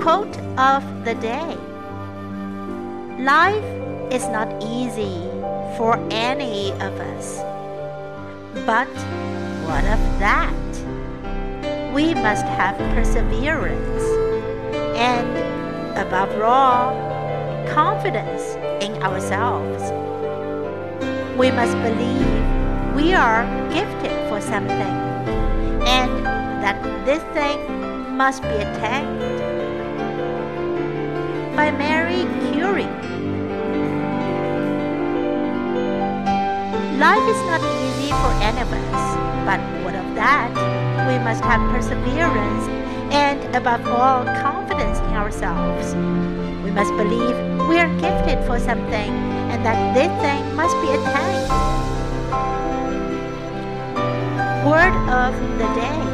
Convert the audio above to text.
Quote of the day Life is not easy for any of us. But what of that? We must have perseverance and, above all, confidence in ourselves. We must believe we are gifted for something and that this thing must be attained. By Marie Curie. Life is not easy for any of us, but what of that? We must have perseverance and, above all, confidence in ourselves. We must believe we are gifted for something and that this thing must be attained. Word of the day